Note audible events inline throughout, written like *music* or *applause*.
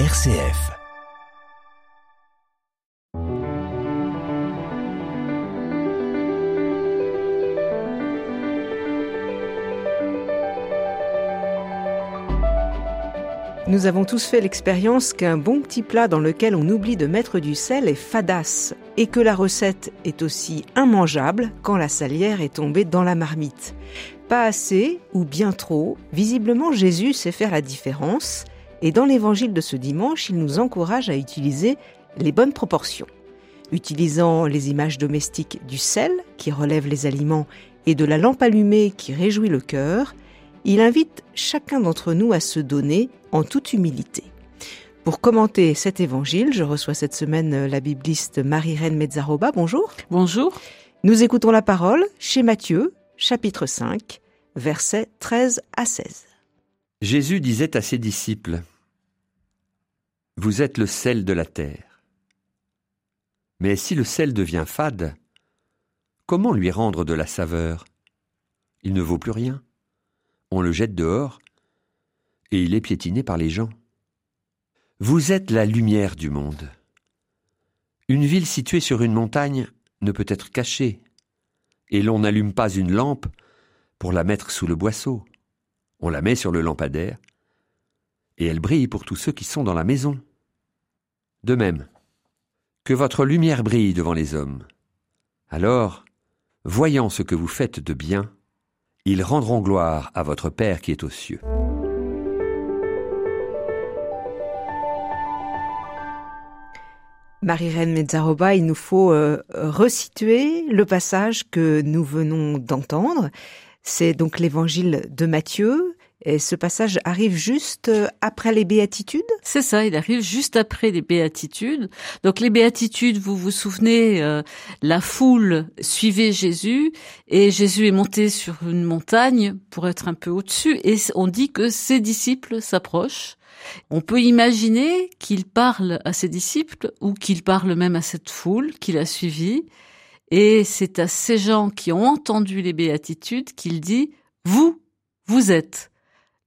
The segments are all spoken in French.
RCF. Nous avons tous fait l'expérience qu'un bon petit plat dans lequel on oublie de mettre du sel est fadasse et que la recette est aussi immangeable quand la salière est tombée dans la marmite. Pas assez ou bien trop, visiblement Jésus sait faire la différence et dans l'évangile de ce dimanche, il nous encourage à utiliser les bonnes proportions. Utilisant les images domestiques du sel, qui relève les aliments, et de la lampe allumée, qui réjouit le cœur, il invite chacun d'entre nous à se donner en toute humilité. Pour commenter cet évangile, je reçois cette semaine la bibliste Marie-Reine Mezzaroba. Bonjour. Bonjour. Nous écoutons la parole chez Matthieu, chapitre 5, versets 13 à 16. Jésus disait à ses disciples, vous êtes le sel de la terre. Mais si le sel devient fade, comment lui rendre de la saveur? Il ne vaut plus rien. On le jette dehors, et il est piétiné par les gens. Vous êtes la lumière du monde. Une ville située sur une montagne ne peut être cachée, et l'on n'allume pas une lampe pour la mettre sous le boisseau. On la met sur le lampadaire, et elle brille pour tous ceux qui sont dans la maison. De même, que votre lumière brille devant les hommes. Alors, voyant ce que vous faites de bien, ils rendront gloire à votre Père qui est aux cieux. Marie-Reine Mezzaroba, il nous faut euh, resituer le passage que nous venons d'entendre. C'est donc l'évangile de Matthieu, et ce passage arrive juste euh, après les béatitudes? C'est ça, il arrive juste après les béatitudes. Donc les béatitudes, vous vous souvenez, euh, la foule suivait Jésus et Jésus est monté sur une montagne pour être un peu au-dessus et on dit que ses disciples s'approchent. On peut imaginer qu'il parle à ses disciples ou qu'il parle même à cette foule qu'il a suivie. Et c'est à ces gens qui ont entendu les béatitudes qu'il dit, vous, vous êtes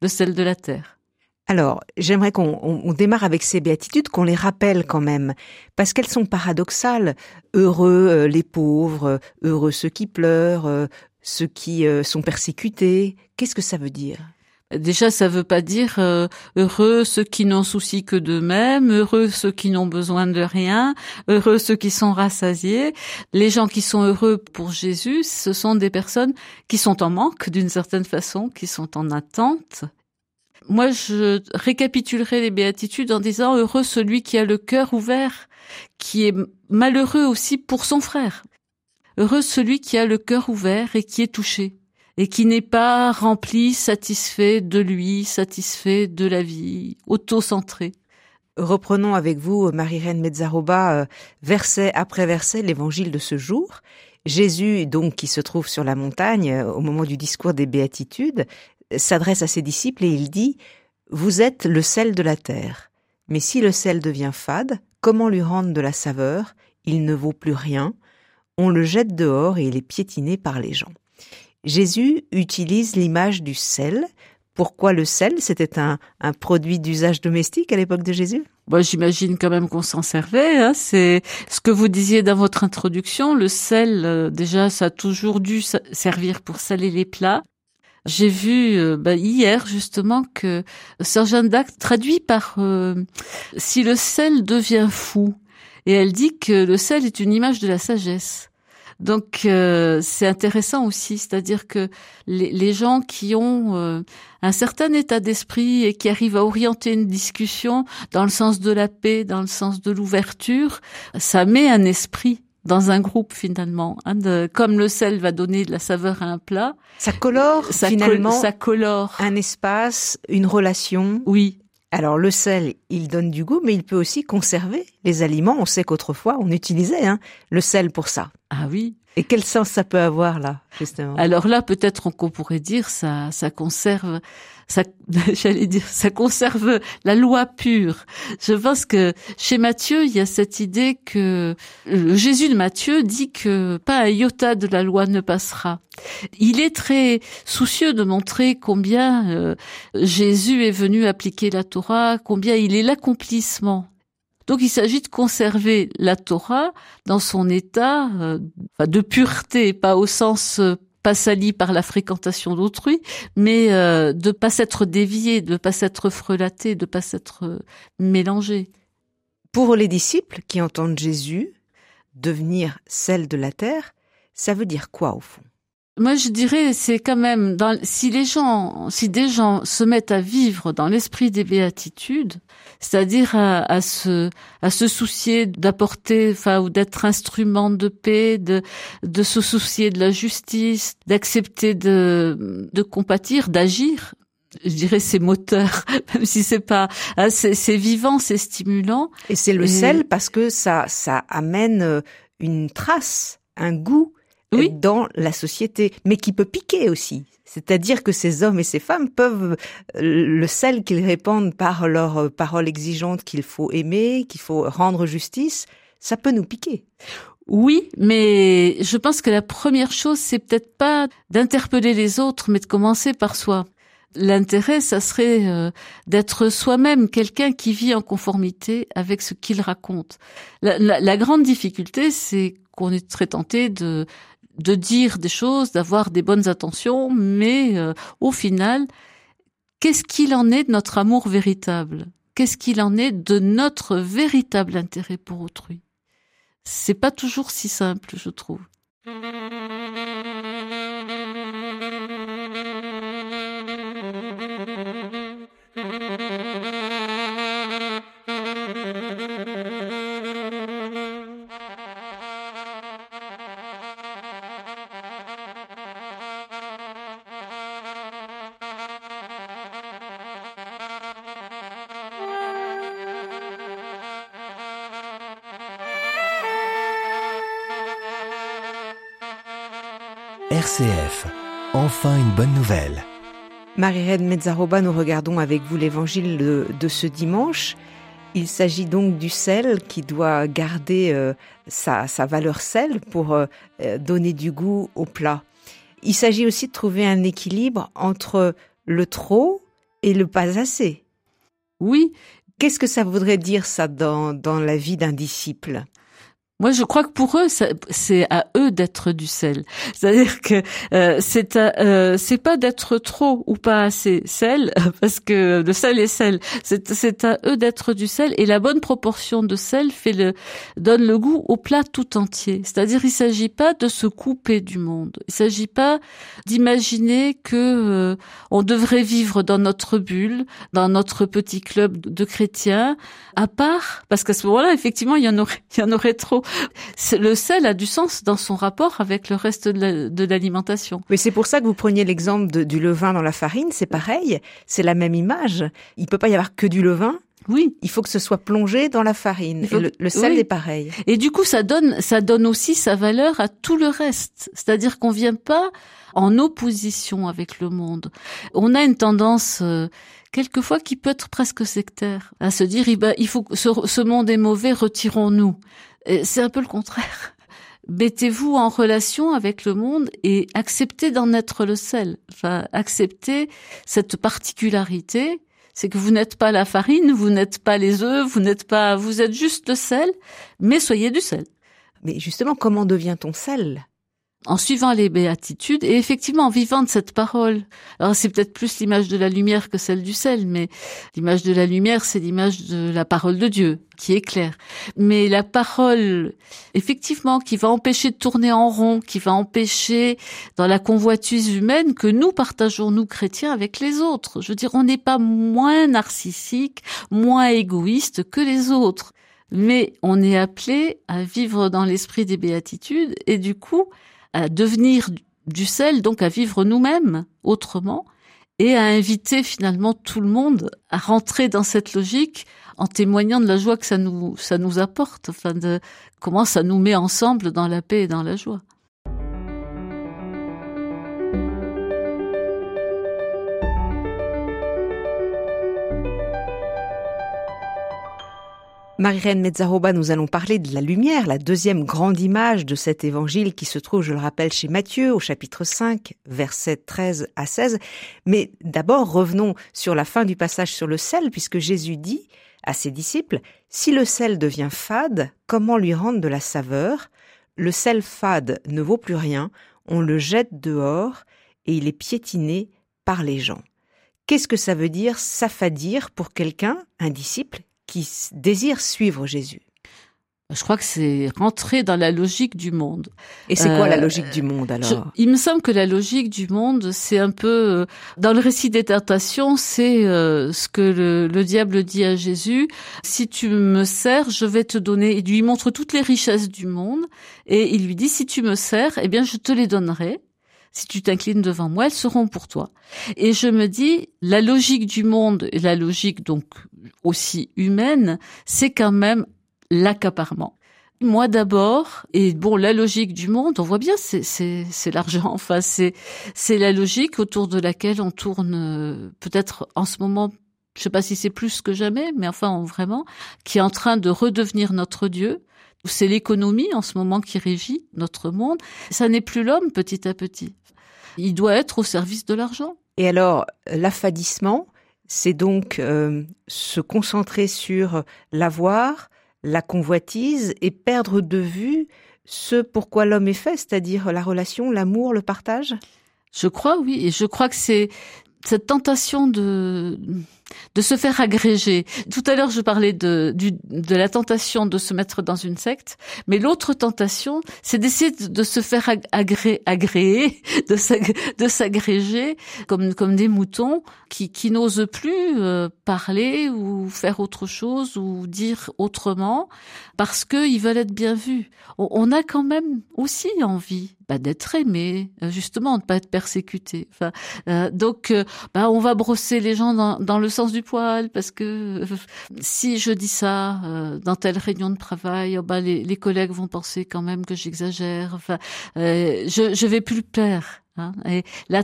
le sel de la terre. Alors, j'aimerais qu'on démarre avec ces béatitudes, qu'on les rappelle quand même, parce qu'elles sont paradoxales. Heureux euh, les pauvres, heureux ceux qui pleurent, euh, ceux qui euh, sont persécutés. Qu'est-ce que ça veut dire? Déjà, ça veut pas dire heureux ceux qui n'ont souci que d'eux-mêmes, heureux ceux qui n'ont besoin de rien, heureux ceux qui sont rassasiés. Les gens qui sont heureux pour Jésus, ce sont des personnes qui sont en manque d'une certaine façon, qui sont en attente. Moi, je récapitulerai les béatitudes en disant heureux celui qui a le cœur ouvert, qui est malheureux aussi pour son frère. Heureux celui qui a le cœur ouvert et qui est touché et qui n'est pas rempli, satisfait de lui, satisfait de la vie, auto-centré. Reprenons avec vous, Marie-Reine Mezzaroba, euh, verset après verset, l'évangile de ce jour. Jésus, donc, qui se trouve sur la montagne euh, au moment du discours des béatitudes, s'adresse à ses disciples et il dit Vous êtes le sel de la terre. Mais si le sel devient fade, comment lui rendre de la saveur? Il ne vaut plus rien. On le jette dehors et il est piétiné par les gens. Jésus utilise l'image du sel. Pourquoi le sel? C'était un, produit d'usage domestique à l'époque de Jésus? Bon, j'imagine quand même qu'on s'en servait. Hein. C'est ce que vous disiez dans votre introduction. Le sel, euh, déjà, ça a toujours dû servir pour saler les plats. J'ai vu euh, bah, hier justement que Sœur Jeanne d'Arc traduit par euh, si le sel devient fou, et elle dit que le sel est une image de la sagesse. Donc euh, c'est intéressant aussi, c'est-à-dire que les, les, gens qui ont euh, un certain état d'esprit et qui arrivent à orienter une discussion dans le sens de la paix, dans le sens de l'ouverture, ça met un esprit dans un groupe finalement. Hein, de, comme le sel va donner de la saveur à un plat, ça colore ça finalement ça colore un espace, une relation. Oui, alors le sel, il donne du goût, mais il peut aussi conserver les aliments. On sait qu'autrefois, on utilisait hein, le sel pour ça. Ah oui. Et quel sens ça peut avoir là, justement? Alors là, peut-être qu'on pourrait dire ça, ça conserve ça, *laughs* j'allais dire, ça conserve la loi pure. Je pense que chez Matthieu, il y a cette idée que Jésus de Matthieu dit que pas un iota de la loi ne passera. Il est très soucieux de montrer combien euh, Jésus est venu appliquer la Torah, combien il est l'accomplissement. Donc il s'agit de conserver la Torah dans son état euh, de pureté, pas au sens euh, pas sali par la fréquentation d'autrui, mais euh, de pas s'être dévié, de pas s'être frelaté, de pas s'être euh, mélangé. Pour les disciples qui entendent Jésus devenir celle de la terre, ça veut dire quoi au fond? Moi, je dirais, c'est quand même dans, si les gens, si des gens se mettent à vivre dans l'esprit des béatitudes, c'est-à-dire à, à, se, à se soucier d'apporter, enfin, ou d'être instrument de paix, de, de se soucier de la justice, d'accepter de, de compatir, d'agir. Je dirais c'est moteur, *laughs* même si c'est pas, hein, c'est vivant, c'est stimulant. Et c'est le sel parce que ça, ça amène euh, une trace, un goût oui. dans la société, mais qui peut piquer aussi. C'est-à-dire que ces hommes et ces femmes peuvent, euh, le sel qu'ils répandent par leurs euh, paroles exigeantes qu'il faut aimer, qu'il faut rendre justice, ça peut nous piquer. Oui, mais je pense que la première chose, c'est peut-être pas d'interpeller les autres, mais de commencer par soi. L'intérêt, ça serait euh, d'être soi-même quelqu'un qui vit en conformité avec ce qu'il raconte. La, la, la grande difficulté, c'est qu'on est très tenté de de dire des choses, d'avoir des bonnes intentions, mais euh, au final, qu'est-ce qu'il en est de notre amour véritable? Qu'est-ce qu'il en est de notre véritable intérêt pour autrui? C'est pas toujours si simple, je trouve. RCF, enfin une bonne nouvelle. Marie-Reine Mezzaroba, nous regardons avec vous l'évangile de, de, ce dimanche. Il s'agit donc du sel qui doit garder euh, sa, sa, valeur sel pour euh, donner du goût au plat. Il s'agit aussi de trouver un équilibre entre le trop et le pas assez. Oui. Qu'est-ce que ça voudrait dire ça dans, dans la vie d'un disciple? Moi, je crois que pour eux, c'est à eux d'être du sel. C'est-à-dire que euh, c'est euh, c'est pas d'être trop ou pas assez sel, *laughs* parce que le sel est sel. C'est à eux d'être du sel, et la bonne proportion de sel fait le donne le goût au plat tout entier. C'est-à-dire, il s'agit pas de se couper du monde. Il s'agit pas d'imaginer que euh, on devrait vivre dans notre bulle, dans notre petit club de chrétiens, à part, parce qu'à ce moment-là, effectivement, il y en aurait, il y en aurait trop le sel a du sens dans son rapport avec le reste de l'alimentation. Mais c'est pour ça que vous preniez l'exemple du levain dans la farine, c'est pareil, c'est la même image. Il peut pas y avoir que du levain. Oui. Il faut que ce soit plongé dans la farine. Faut... le, le, sel oui. est pareil. Et du coup, ça donne, ça donne aussi sa valeur à tout le reste. C'est-à-dire qu'on vient pas en opposition avec le monde. On a une tendance, euh, quelquefois, qui peut être presque sectaire, à se dire, il faut, ce, ce monde est mauvais, retirons-nous. C'est un peu le contraire. *laughs* Mettez-vous en relation avec le monde et acceptez d'en être le sel. Enfin, acceptez cette particularité. C'est que vous n'êtes pas la farine, vous n'êtes pas les œufs, vous n'êtes pas, vous êtes juste le sel, mais soyez du sel. Mais justement, comment devient-on sel? En suivant les béatitudes et effectivement en vivant de cette parole. Alors c'est peut-être plus l'image de la lumière que celle du sel, mais l'image de la lumière, c'est l'image de la parole de Dieu qui est claire. Mais la parole, effectivement, qui va empêcher de tourner en rond, qui va empêcher dans la convoitise humaine que nous partageons, nous chrétiens, avec les autres. Je veux dire, on n'est pas moins narcissique, moins égoïste que les autres. Mais on est appelé à vivre dans l'esprit des béatitudes et du coup, à devenir du sel, donc à vivre nous-mêmes autrement, et à inviter finalement tout le monde à rentrer dans cette logique en témoignant de la joie que ça nous, ça nous apporte, enfin de comment ça nous met ensemble dans la paix et dans la joie. Marie-Reine Mezzaroba, nous allons parler de la lumière, la deuxième grande image de cet évangile qui se trouve, je le rappelle, chez Matthieu au chapitre 5, versets 13 à 16. Mais d'abord, revenons sur la fin du passage sur le sel, puisque Jésus dit à ses disciples, si le sel devient fade, comment lui rendre de la saveur? Le sel fade ne vaut plus rien, on le jette dehors et il est piétiné par les gens. Qu'est-ce que ça veut dire s'affadir pour quelqu'un, un disciple, qui désire suivre Jésus je crois que c'est rentrer dans la logique du monde. Et c'est quoi la euh, logique du monde alors? Il me semble que la logique du monde, c'est un peu euh, dans le récit des tentations, c'est euh, ce que le, le, diable dit à Jésus si tu me sers, je vais te donner. Il lui montre toutes les richesses du monde et il lui dit si tu me sers, eh bien je te les donnerai si tu t'inclines devant moi, elles seront pour toi. Et je me dis, la logique du monde et la logique donc aussi humaine, c'est quand même l'accaparement. Moi d'abord, et bon, la logique du monde, on voit bien, c'est l'argent. *laughs* Enfin, c'est c'est la logique autour de laquelle on tourne. Euh, peut-être en ce moment, je sais pas si c'est plus que jamais, mais enfin vraiment, qui est en train de redevenir notre Dieu. C'est l'économie en ce moment qui régit notre monde. Ça n'est plus l'homme petit à petit. Il doit être au service de l'argent. Et alors, l'affadissement, c'est donc euh, se concentrer sur l'avoir, la convoitise et perdre de vue ce pourquoi l'homme est fait, c'est-à-dire la relation, l'amour, le partage? Je crois, oui. Et je crois que c'est cette tentation de de se faire agréger. Tout à l'heure, je parlais de, de la tentation de se mettre dans une secte, mais l'autre tentation, c'est d'essayer de, se faire agré, agréer, de s'agréger comme, comme des moutons qui, qui n'osent plus euh, parler ou faire autre chose ou dire autrement parce qu'ils veulent être bien vus. On, a quand même aussi envie bah, d'être aimé, euh, justement, de pas être persécuté. Enfin, euh, donc, bah, on va brosser les gens dans, dans le sens du poil parce que si je dis ça euh, dans telle réunion de travail, oh bah les, collègues vont penser quand même que j'exagère. Euh, je je vais plus plaire. Hein, et la,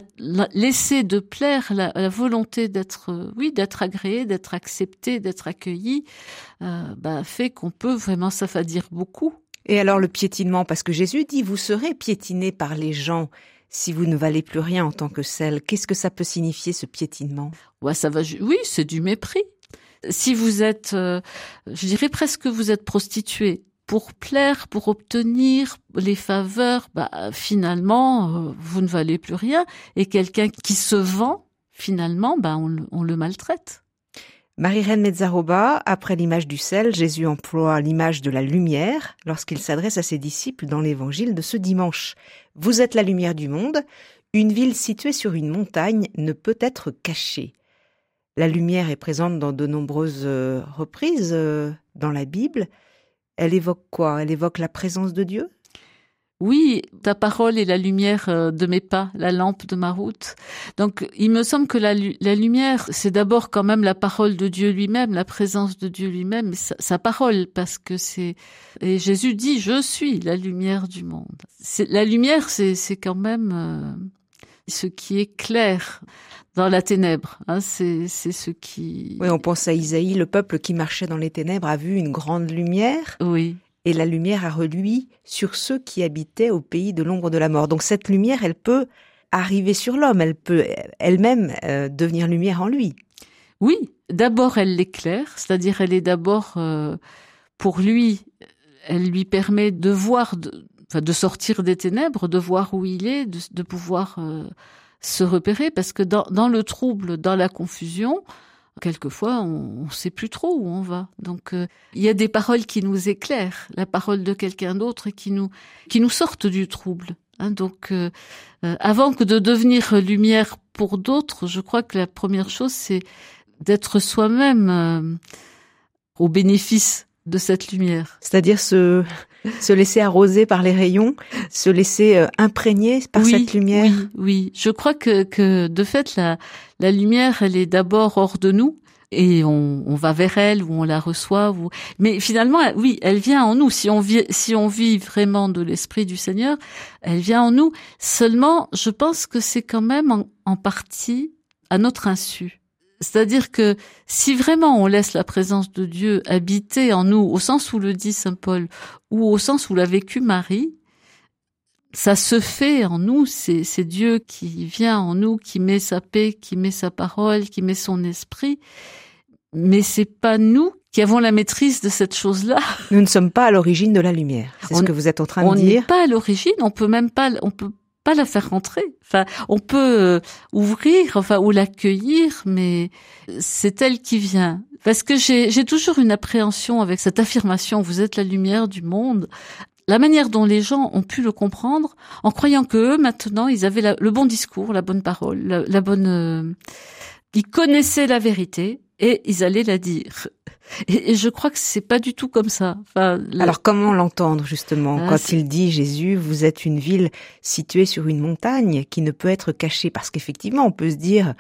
laisser de plaire, la, la volonté d'être, euh, oui, d'être agréé, d'être accepté, d'être accueilli, euh, bah, fait qu'on peut vraiment s'affadir beaucoup. Et alors le piétinement, parce que Jésus dit, vous serez piétiné par les gens si vous ne valez plus rien en tant que celle, qu'est-ce que ça peut signifier ce piétinement? Ouais, ça va. Oui, c'est du mépris. Si vous êtes, euh, je dirais presque, vous êtes prostituée pour plaire, pour obtenir les faveurs, bah finalement, euh, vous ne valez plus rien. Et quelqu'un qui se vend, finalement, bah on, on le maltraite. Marie-Reine Mezzaroba, après l'image du sel, Jésus emploie l'image de la lumière lorsqu'il s'adresse à ses disciples dans l'évangile de ce dimanche. Vous êtes la lumière du monde, une ville située sur une montagne ne peut être cachée. La lumière est présente dans de nombreuses euh, reprises euh, dans la Bible. Elle évoque quoi? Elle évoque la présence de Dieu? Oui, ta parole est la lumière euh, de mes pas, la lampe de ma route. Donc, il me semble que la, lumière, c'est d'abord quand même la parole de Dieu lui-même, la présence de Dieu lui-même, sa, parole, parce que c'est... Et Jésus dit, je suis la lumière du monde. La lumière, c'est quand même euh, ce qui est clair dans la ténèbre. Hein, c'est ce qui... Oui, on pense à Isaïe, le peuple qui marchait dans les ténèbres a vu une grande lumière. Oui et la lumière a reluit sur ceux qui habitaient au pays de l'ombre de la mort. Donc cette lumière, elle peut arriver sur l'homme, elle peut elle-même euh, devenir lumière en lui. Oui, d'abord elle l'éclaire, c'est-à-dire elle est d'abord euh, pour lui, elle lui permet de voir, de, de, sortir des ténèbres, de voir où il est, de, pouvoir euh, se repérer, parce que dans, le trouble, dans la confusion, quelquefois on ne sait plus trop où on va. Donc euh, il y a des paroles qui nous éclairent, la parole de quelqu'un d'autre qui nous qui nous sortent du trouble. Hein. donc euh, euh, avant que de devenir lumière pour d'autres, je crois que la première chose c'est d'être soi-même au bénéfice de cette lumière. C'est-à-dire se, se laisser arroser par les rayons, se laisser euh, imprégner par cette lumière. Oui, oui. Je crois que, que de fait, la, la lumière, elle est d'abord hors de nous et on, on, va vers elle ou on la reçoit. Ou... Mais finalement, oui, elle vient en nous. Si on vit, si on vit vraiment de l'esprit du Seigneur, elle vient en nous. Seulement, je pense que c'est quand même en, en partie à notre insu C'est-à-dire que si vraiment on laisse la présence de Dieu habiter en nous, au sens où le dit Saint Paul, ou au sens où l'a vécu Marie, ça se fait en nous, c'est, Dieu qui vient en nous, qui met sa paix, qui met sa parole, qui met son esprit, mais c'est pas nous qui avons la maîtrise de cette chose-là. Nous ne sommes pas à l'origine de la lumière. C'est ce que vous êtes en train de dire. On n'est pas à l'origine. On peut même pas. On peut pas la faire rentrer. Enfin, on peut euh, ouvrir, enfin, ou l'accueillir, mais c'est elle qui vient. Parce que j'ai, toujours une appréhension avec cette affirmation. Vous êtes la lumière du monde. La manière dont les gens ont pu le comprendre, en croyant que eux, maintenant, ils avaient le bon discours, la bonne parole, la, bonne. Euh, ils connaissaient la vérité et ils allaient la dire. Et, je crois que c'est pas du tout comme ça. Enfin, Alors comment l'entendre justement ah, quand il dit Jésus, vous êtes une ville située sur une montagne qui ne peut être cachée? Parce qu'effectivement on peut se dire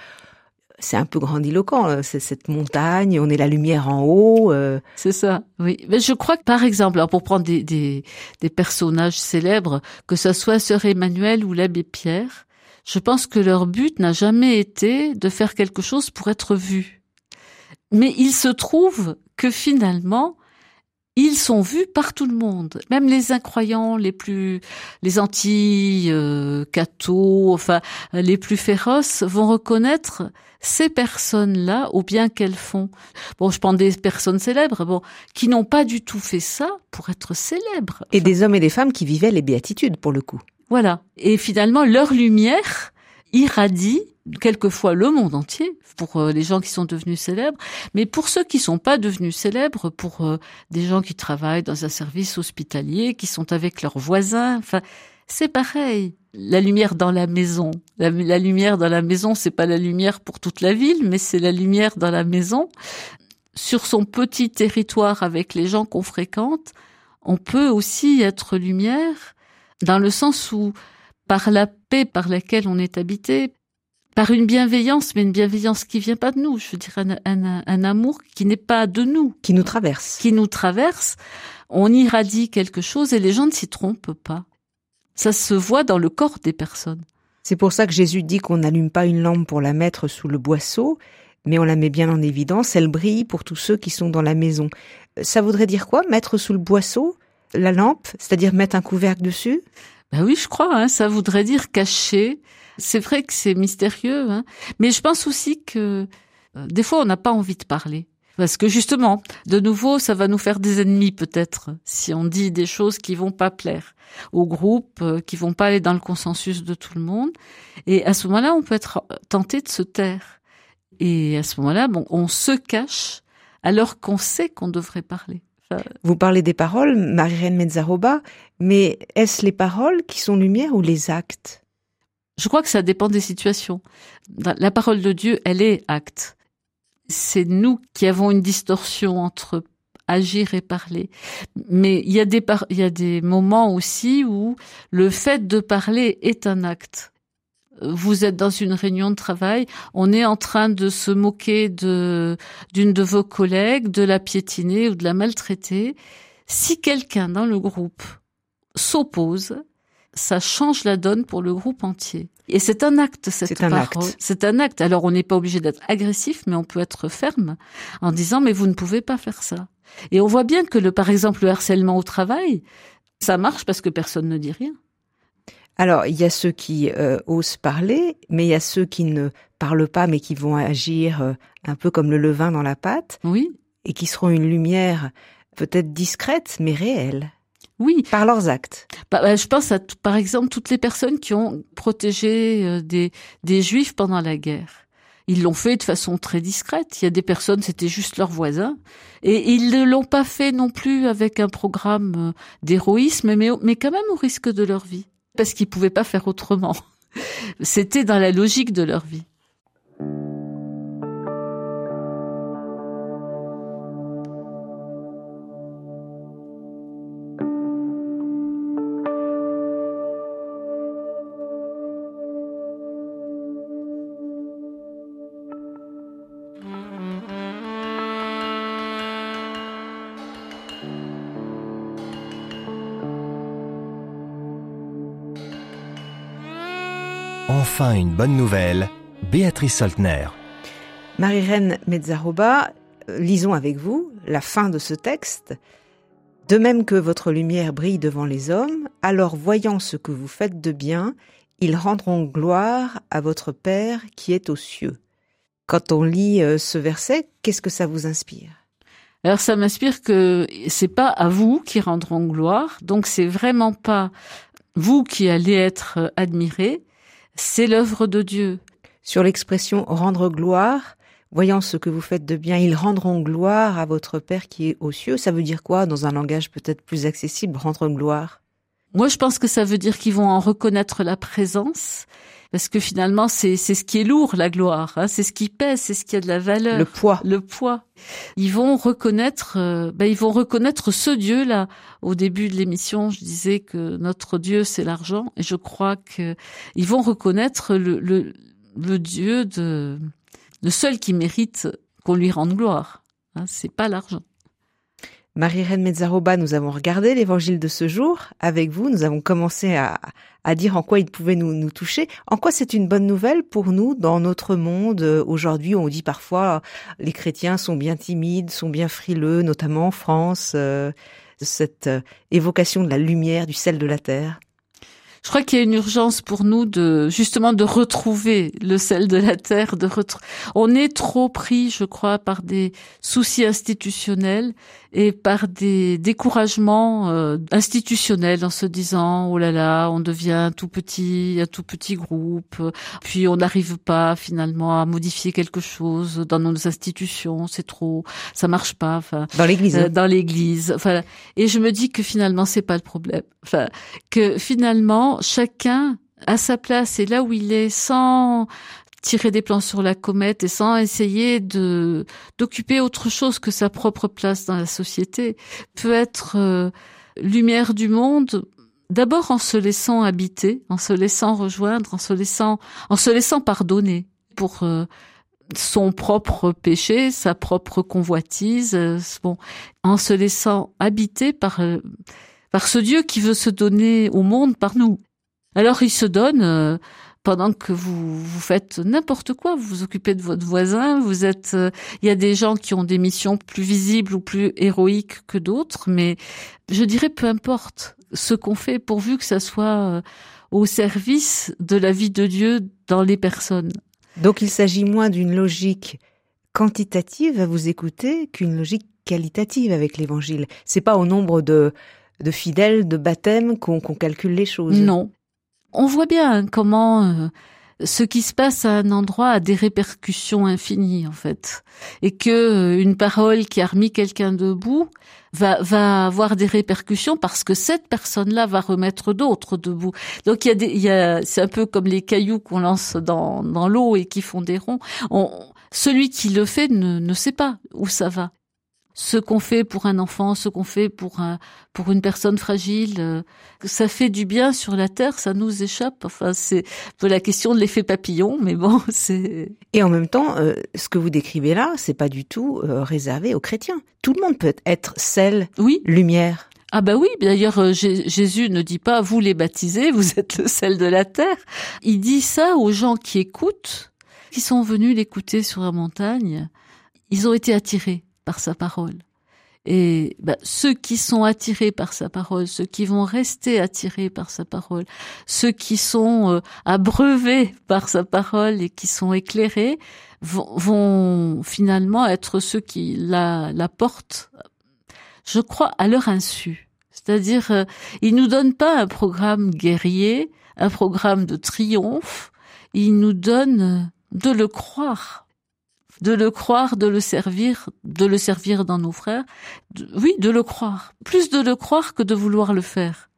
c'est un peu grandiloquent, euh, c'est cette montagne, on est la lumière en haut. Euh. C'est ça, oui. Mais je crois que par exemple, pour prendre des, des, des personnages célèbres, que ce soit Sœur Emmanuel ou l'abbé Pierre, je pense que leur but n'a jamais été de faire quelque chose pour être vu. Mais il se trouve que finalement, ils sont vus par tout le monde, même les incroyants, les plus, les anti euh, enfin les plus féroces, vont reconnaître ces personnes-là au bien qu'elles font. Bon, je prends des personnes célèbres, bon, qui n'ont pas du tout fait ça pour être célèbres. et des hommes et des femmes qui vivaient les béatitudes pour le coup. Voilà. Et finalement, leur lumière irradie quelquefois le monde entier pour euh, les gens qui sont devenus célèbres, mais pour ceux qui sont pas devenus célèbres, pour euh, des gens qui travaillent dans un service hospitalier, qui sont avec leurs voisins, enfin, c'est pareil. La lumière dans la maison, la, lumière dans la maison, c'est pas la lumière pour toute la ville, mais c'est la lumière dans la maison. Sur son petit territoire avec les gens qu'on fréquente, on peut aussi être lumière dans le sens où par la paix par laquelle on est habité, par une bienveillance, mais une bienveillance qui vient pas de nous. Je veux dire, un, amour qui n'est pas de nous. Qui nous traverse. Qui nous traverse. On irradie quelque chose et les gens ne s'y trompent pas. Ça se voit dans le corps des personnes. C'est pour ça que Jésus dit qu'on n'allume pas une lampe pour la mettre sous le boisseau, mais on la met bien en évidence, elle brille pour tous ceux qui sont dans la maison. Ça voudrait dire quoi, mettre sous le boisseau la lampe, c'est-à-dire mettre un couvercle dessus? Ben oui, je crois, hein, ça voudrait dire cacher, c'est vrai que c'est mystérieux, hein. mais je pense aussi que euh, des fois on n'a pas envie de parler. Parce que justement, de nouveau, ça va nous faire des ennemis peut-être si on dit des choses qui vont pas plaire au groupe, euh, qui vont pas aller dans le consensus de tout le monde. Et à ce moment-là, on peut être tenté de se taire. Et à ce moment-là, bon, on se cache alors qu'on sait qu'on devrait parler. Vous parlez des paroles, Marie-Reine Mezzaroba, mais est-ce les paroles qui sont lumière ou les actes? Je crois que ça dépend des situations. La parole de Dieu, elle est acte. C'est nous qui avons une distorsion entre agir et parler. Mais il y a des il y a des moments aussi où le fait de parler est un acte. Vous êtes dans une réunion de travail, on est en train de se moquer de d'une de vos collègues, de la piétiner ou de la maltraiter. Si quelqu'un dans le groupe s'oppose, ça change la donne pour le groupe entier. Et c'est un acte, cette parole. C'est un acte. Alors on n'est pas obligé d'être agressif, mais on peut être ferme en disant mais vous ne pouvez pas faire ça. Et on voit bien que le, par exemple, le harcèlement au travail, ça marche parce que personne ne dit rien. Alors, il y a ceux qui euh, osent parler, mais il y a ceux qui ne parlent pas, mais qui vont agir euh, un peu comme le levain dans la pâte. Oui. Et qui seront une lumière peut-être discrète, mais réelle. Oui. Par leurs actes. Bah, bah, je pense à, par exemple, toutes les personnes qui ont protégé euh, des, des juifs pendant la guerre. Ils l'ont fait de façon très discrète. Il y a des personnes, c'était juste leurs voisins. Et ils ne l'ont pas fait non plus avec un programme euh, d'héroïsme, mais, mais quand même au risque de leur vie. Parce qu'ils pouvaient pas faire autrement. *laughs* C'était dans la logique de leur vie. Enfin une bonne nouvelle, Béatrice Soltner. Marie-Reine Mezzaroba, lisons avec vous la fin de ce texte. De même que votre lumière brille devant les hommes, alors voyant ce que vous faites de bien, ils rendront gloire à votre Père qui est aux cieux. Quand on lit euh, ce verset, qu'est-ce que ça vous inspire? Alors ça m'inspire que c'est pas à vous qui rendront gloire, donc c'est vraiment pas vous qui allez être euh, admiré, c'est l'œuvre de Dieu. Sur l'expression rendre gloire, voyant ce que vous faites de bien, ils rendront gloire à votre Père qui est aux cieux. Ça veut dire quoi dans un langage peut-être plus accessible, rendre gloire? Moi, je pense que ça veut dire qu'ils vont en reconnaître la présence, parce que finalement, c'est c'est ce qui est lourd, la gloire. Hein, c'est ce qui pèse, c'est ce qui a de la valeur. Le poids. Le poids. Ils vont reconnaître, euh, ben, ils vont reconnaître ce Dieu là. Au début de l'émission, je disais que notre Dieu c'est l'argent, et je crois que ils vont reconnaître le, le, le Dieu de le seul qui mérite qu'on lui rende gloire. Hein, c'est pas l'argent. Marie-Reine Mezzaroba, nous avons regardé l'évangile de ce jour avec vous. Nous avons commencé à, à dire en quoi il pouvait nous, nous toucher. En quoi c'est une bonne nouvelle pour nous dans notre monde aujourd'hui? On dit parfois les chrétiens sont bien timides, sont bien frileux, notamment en France. Euh, cette euh, évocation de la lumière, du sel de la terre. Je crois qu'il y a une urgence pour nous de justement de retrouver le sel de la terre. On est trop pris, je crois, par des soucis institutionnels et par des découragements euh, institutionnels en se disant oh là là, on devient tout petit, un tout petit groupe, puis on n'arrive pas finalement à modifier quelque chose dans nos institutions, c'est trop, ça marche pas. Enfin, dans l'église. Euh, dans l'église. Enfin, et je me dis que finalement c'est pas le problème. Enfin, que finalement chacun à sa place et là où il est sans tirer des plans sur la comète et sans essayer de d'occuper autre chose que sa propre place dans la société peut être euh, lumière du monde d'abord en se laissant habiter, en se laissant rejoindre, en se laissant en se laissant pardonner pour euh, son propre péché, sa propre convoitise, euh, bon, en se laissant habiter par par ce Dieu qui veut se donner au monde par nous. Alors il se donne pendant que vous vous faites n'importe quoi, vous vous occupez de votre voisin, vous êtes euh, il y a des gens qui ont des missions plus visibles ou plus héroïques que d'autres, mais je dirais peu importe ce qu'on fait pourvu que ça soit euh, au service de la vie de Dieu dans les personnes. Donc il s'agit moins d'une logique quantitative à vous écouter qu'une logique qualitative avec l'évangile. C'est pas au nombre de de fidèles, de baptêmes qu'on calcule les choses. Non, on voit bien comment euh, ce qui se passe à un endroit a des répercussions infinies en fait, et que euh, une parole qui a remis quelqu'un debout va va avoir des répercussions parce que cette personne-là va remettre d'autres debout. Donc il y a des, il y a, c'est un peu comme les cailloux qu'on lance dans dans l'eau et qui font des ronds. On, celui qui le fait ne, ne sait pas où ça va ce qu'on fait pour un enfant, ce qu'on fait pour un, pour une personne fragile, euh, ça fait du bien sur la terre, ça nous échappe. Enfin, c'est la question de l'effet papillon, mais bon, *laughs* c'est. Et en même temps, euh, ce que vous décrivez là, c'est pas du tout euh, réservé aux chrétiens. Tout le monde peut être sel, oui, lumière. Ah bah oui, d'ailleurs Jésus ne dit pas vous les baptisez, vous *laughs* êtes le sel de la terre. Il dit ça aux gens qui écoutent, qui sont venus l'écouter sur la montagne. Ils ont été attirés par sa parole. Et bah, ceux qui sont attirés par sa parole, ceux qui vont rester attirés par sa parole, ceux qui sont euh, abreuvés par sa parole et qui sont éclairés, vont, finalement être ceux qui la, la portent, je crois, à leur insu. C'est-à-dire, euh, ils nous donnent pas un programme guerrier, un programme de triomphe, ils nous donnent de le croire de le croire, de le servir, de le servir dans nos frères. oui, de le croire. Plus de le croire que de vouloir le faire.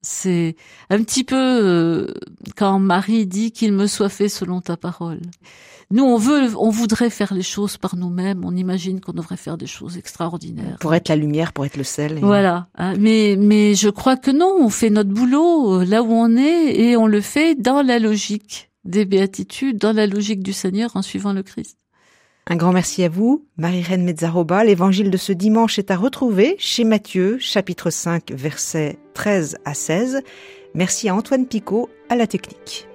C'est un petit peu euh, quand Marie dit qu'il me soit fait selon ta parole. Nous, on veut, on voudrait faire les choses par nous-mêmes. On imagine qu'on devrait faire des choses extraordinaires. Pour être la lumière, pour être le sel. Voilà. Hein. Mais, mais je crois que non. On fait notre boulot euh, là où on est et on le fait dans la logique des béatitudes, dans la logique du Seigneur en suivant le Christ. Un grand merci à vous, Marie-Reine Mezzaroba. L'évangile de ce dimanche est à retrouver chez Matthieu, chapitre 5, versets 13 à 16. Merci à Antoine Picot, à la technique.